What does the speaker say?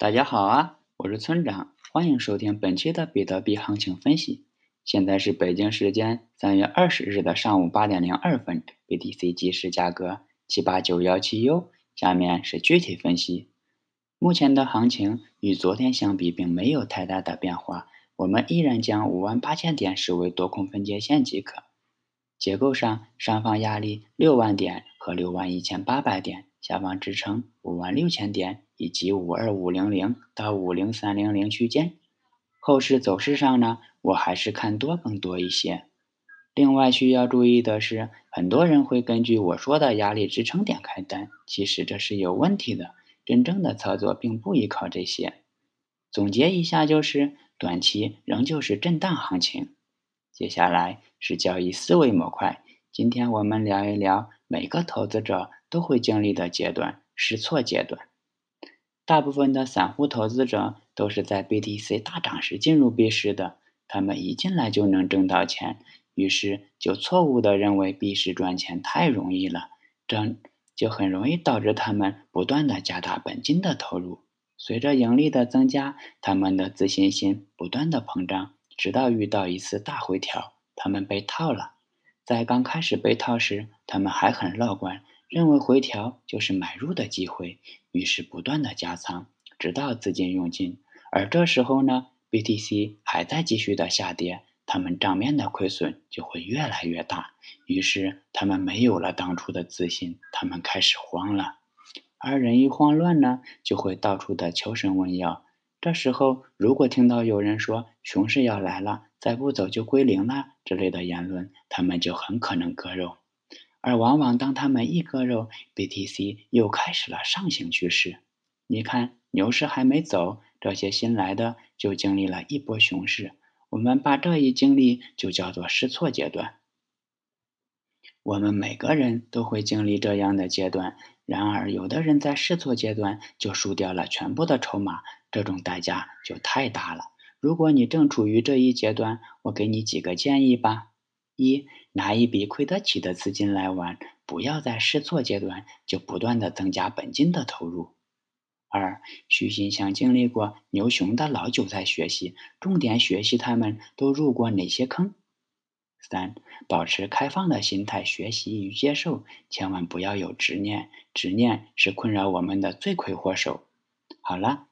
大家好啊，我是村长，欢迎收听本期的比特币行情分析。现在是北京时间三月二十日的上午八点零二分，BTC 即时价格七八九幺七 U。下面是具体分析。目前的行情与昨天相比，并没有太大的变化，我们依然将五万八千点视为多空分界线即可。结构上，上方压力六万点和六万一千八百点，下方支撑五万六千点。以及五二五零零到五零三零零区间，后市走势上呢，我还是看多更多一些。另外需要注意的是，很多人会根据我说的压力支撑点开单，其实这是有问题的。真正的操作并不依靠这些。总结一下就是，短期仍旧是震荡行情。接下来是交易思维模块，今天我们聊一聊每个投资者都会经历的阶段——试错阶段。大部分的散户投资者都是在 BTC 大涨时进入币市的，他们一进来就能挣到钱，于是就错误的认为币市赚钱太容易了，这就很容易导致他们不断的加大本金的投入。随着盈利的增加，他们的自信心不断的膨胀，直到遇到一次大回调，他们被套了。在刚开始被套时，他们还很乐观。认为回调就是买入的机会，于是不断的加仓，直到资金用尽。而这时候呢，BTC 还在继续的下跌，他们账面的亏损就会越来越大。于是他们没有了当初的自信，他们开始慌了。而人一慌乱呢，就会到处的求神问药。这时候如果听到有人说熊市要来了，再不走就归零了之类的言论，他们就很可能割肉。而往往当他们一割肉，BTC 又开始了上行趋势。你看，牛市还没走，这些新来的就经历了一波熊市。我们把这一经历就叫做试错阶段。我们每个人都会经历这样的阶段。然而，有的人在试错阶段就输掉了全部的筹码，这种代价就太大了。如果你正处于这一阶段，我给你几个建议吧。一拿一笔亏得起的资金来玩，不要在试错阶段就不断的增加本金的投入。二虚心向经历过牛熊的老韭菜学习，重点学习他们都入过哪些坑。三保持开放的心态，学习与接受，千万不要有执念，执念是困扰我们的罪魁祸首。好了，